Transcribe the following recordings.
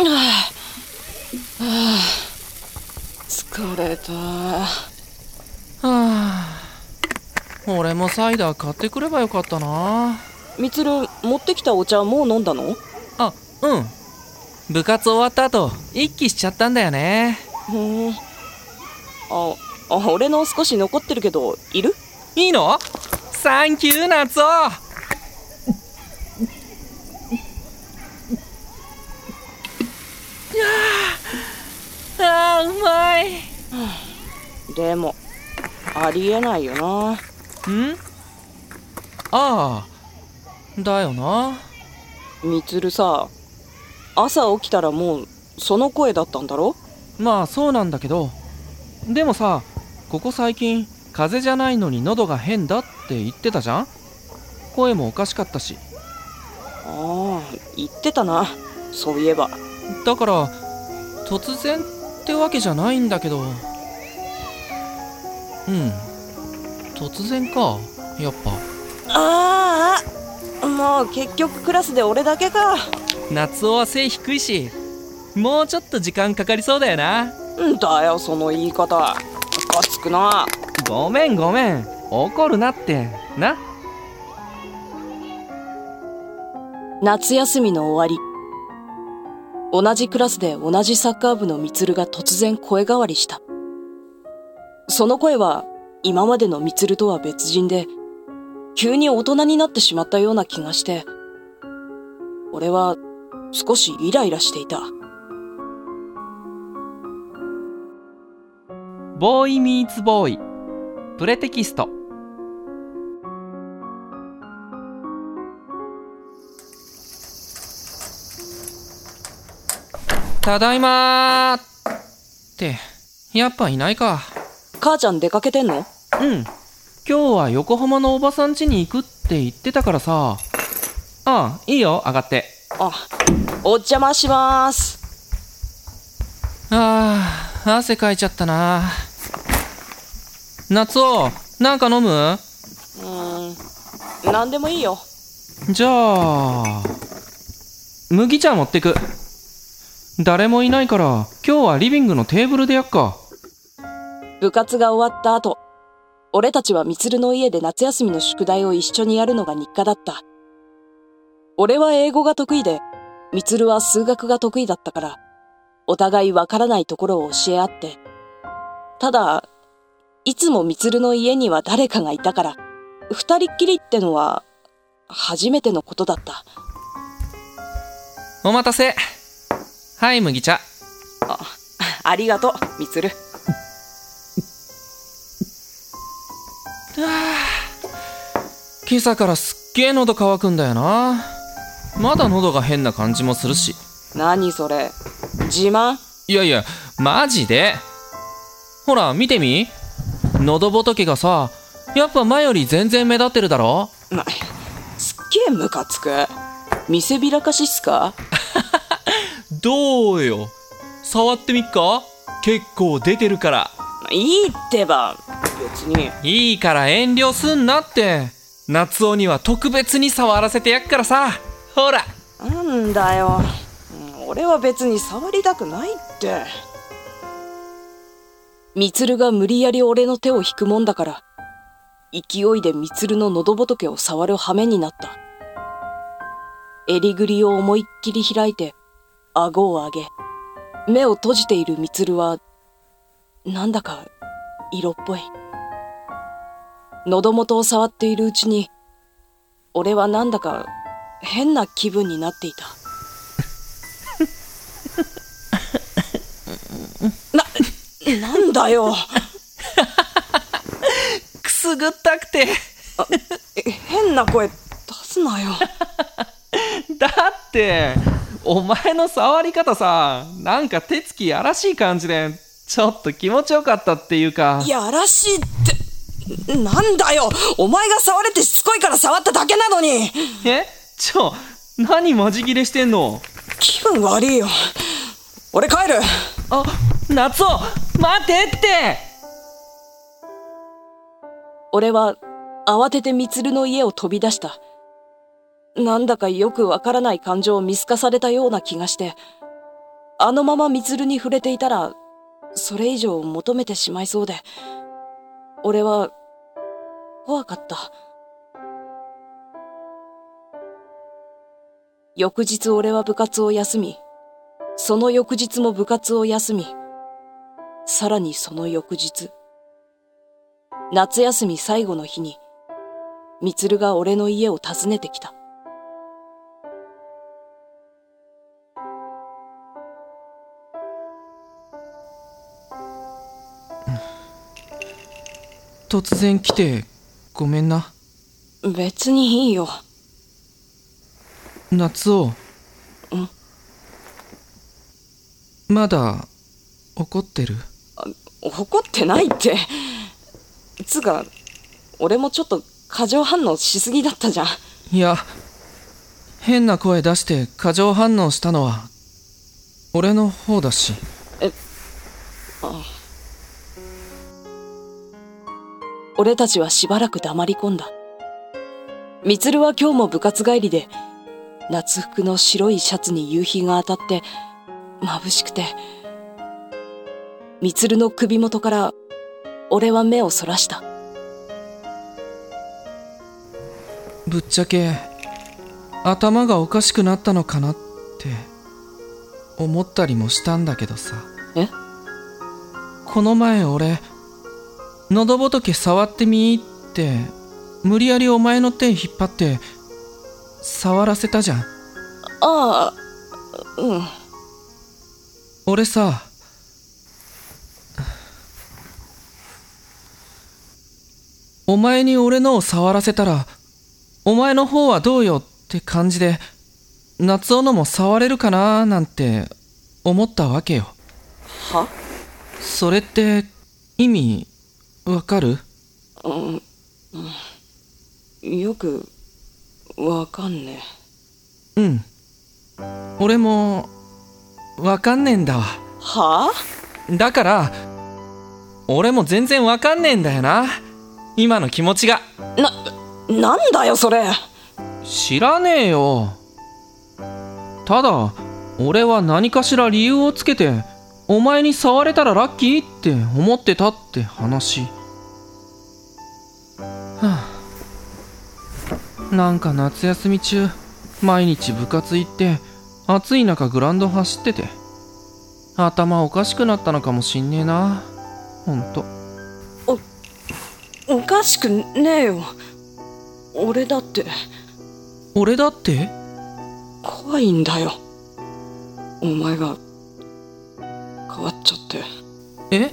ああ疲れた。はあ俺もサイダー買ってくればよかったな。みつる持ってきたお茶もう飲んだの？あうん。部活終わった後一気しちゃったんだよね。ふんああ俺の少し残ってるけどいる？いいの？サンキュー夏男あー。うまい。でもありえないよな。ん？ああ。だよな。みつるさ朝起きたらもうその声だったんだろ？まあそうなんだけど。でもさここ最近風邪じゃないのに喉が変だって言ってたじゃん？声もおかしかったし。ああ言ってたな。そういえばだから突然ってわけじゃないんだけど。うん。突然か。やっぱ。ああもう結局クラスで俺だけか。夏男は背低いしもうちょっと時間かかりそうだよな。んだよその言い方。ムカつくな。ごめんごめん。怒るなって。な。夏休みの終わり同じクラスで同じサッカー部のみつるが突然声変わりした。その声は今までのみつるとは別人で急に大人になってしまったような気がして俺は少しイライラしていた。ボーイミーツボーイプレテキスト。ただいまーって。やっぱいないか。母ちゃん出かけてんの？うん。今日は横浜のおばさん家に行くって言ってたからさ。ああいいよ。上がって。あお邪魔します。ああ汗かいちゃったな。夏男なんか飲む？うーん。何でもいいよ。じゃあ麦茶持ってく誰もいないから今日はリビングのテーブルでやっか。部活が終わった後俺たちはみつるの家で夏休みの宿題を一緒にやるのが日課だった。俺は英語が得意でみつるは数学が得意だったからお互いわからないところを教え合って。ただいつもみつるの家には誰かがいたから二人っきりってのは初めてのことだった。お待たせはい麦茶。あありがとうみつる。今朝からすっげえ喉乾くんだよな。まだ喉が変な感じもするし。何それ自慢？いやいやマジで？ほら見てみ。喉仏がさやっぱ前より全然目立ってるだろ？すっげえムカつく。見せびらかしっすか？どうよ。触ってみっか？結構出てるから。いいってば。別に。いいから遠慮すんなって。夏男には特別に触らせてやっからさ。ほら。なんだよ。うん俺は別に触りたくないって。みつるが無理やり俺の手を引くもんだから勢いでみつるの喉仏を触る羽目になった。襟ぐりを思いっきり開いて顎を上げ目を閉じているみつるはなんだか色っぽい。喉元を触っているうちに俺はなんだか変な気分になっていた。な、なんだよ。くすぐったくて。え変な声出すなよ。だってお前の触り方さなんか手つきやらしい感じでちょっと気持ちよかったっていうか。やらしいってなんだよ。お前が触れてしつこいから触っただけなのに。え？ちょ何マジギレしてんの？気分悪いよ。俺帰る。あ夏男待てって。俺は慌ててみつるの家を飛び出したなんだかよくわからない感情を見透かされたような気がしてあのままみつるに触れていたら、それ以上求めてしまいそうで、俺は、怖かった。翌日俺は部活を休み、その翌日も部活を休み、さらにその翌日、夏休み最後の日に、みつるが俺の家を訪ねてきた。突然来てごめんな別にいいよ。夏をうんまだ怒ってる？怒ってないって。つうか、俺もちょっと過剰反応しすぎだったじゃん。いや変な声出して過剰反応したのは俺の方だし俺たちはしばらく黙り込んだ。みつるは今日も部活帰りで、夏服の白いシャツに夕日が当たって、眩しくて、みつるの首元から、俺は目をそらした。ぶっちゃけ頭がおかしくなったのかなって思ったりもしたんだけどさえ？この前俺喉仏触ってみーって無理やりお前の手引っ張って触らせたじゃん。ああ、うん。俺さお前に俺のを触らせたらお前の方はどうよって感じで夏男のも触れるかななんて思ったわけよ。は？それって意味わかる？うん、うん。よく、わかんねうん。俺もわかんねえんだわ。え。はだから俺も全然わかんねえんだよな。今の気持ちが。な、なんだよそれ。知らねえよ。ただ俺は何かしら理由をつけてお前に触れたらラッキーって思ってたって話はあ。なんか夏休み中毎日部活行って暑い中グラウンド走ってて頭おかしくなったのかもしんねえなほんと。おかしくねえよ。俺だって、俺だって？怖いんだよ。お前が、変わっちゃって。え？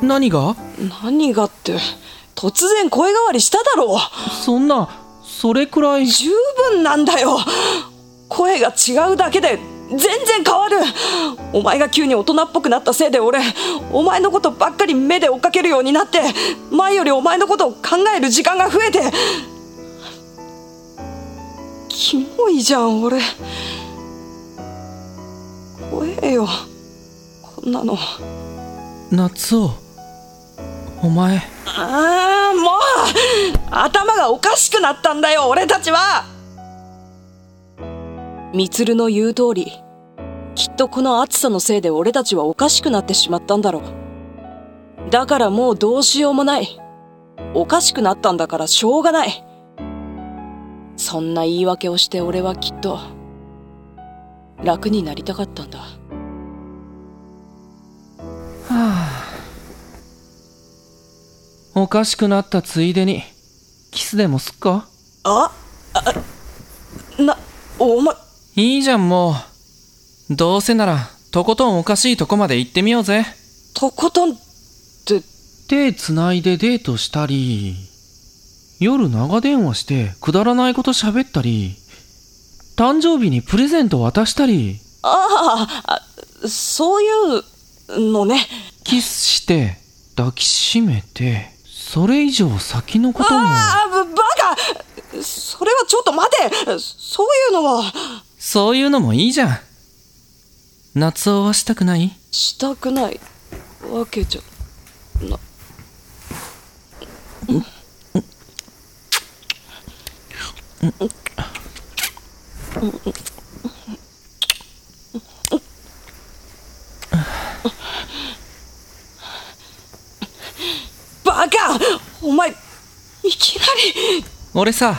何が？何がって、突然声変わりしただろう。そんなそれくらい。十分なんだよ。声が違うだけで全然変わる。お前が急に大人っぽくなったせいで俺お前のことばっかり目で追っかけるようになって前よりお前のことを考える時間が増えて。キモいじゃん俺。怖えよ。こんなの。夏をお前ああもう頭がおかしくなったんだよ俺たちは。みつるの言う通りきっとこの暑さのせいで俺たちはおかしくなってしまったんだろう。だからもうどうしようもない。おかしくなったんだからしょうがない。そんな言い訳をして俺はきっと楽になりたかったんだ。おかしくなったついでにキスでもすっか？ああなお前。いいじゃんもう。どうせならとことんおかしいとこまで行ってみようぜ。とことんって。手つないでデートしたり夜長電話してくだらないこと喋ったり誕生日にプレゼント渡したり。あああそういうのね。キスして抱きしめてそれ以上先のことも。ああバカそれはちょっと待て。そういうのは。そういうのもいいじゃん。夏男はしたくない？したくない。わけじゃ。な。お前、いきなり。俺さ、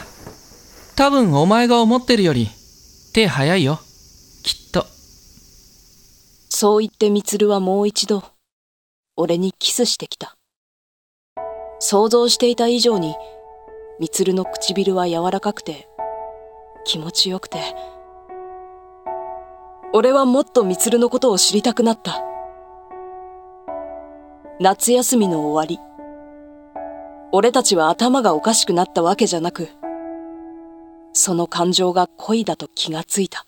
多分お前が思ってるより手早いよ。きっと。そう言ってみつるはもう一度、俺にキスしてきた。想像していた以上に、みつるの唇は柔らかくて、気持ちよくて、俺はもっとみつるのことを知りたくなった。夏休みの終わり。俺たちは頭がおかしくなったわけじゃなく、その感情が恋だと気がついた。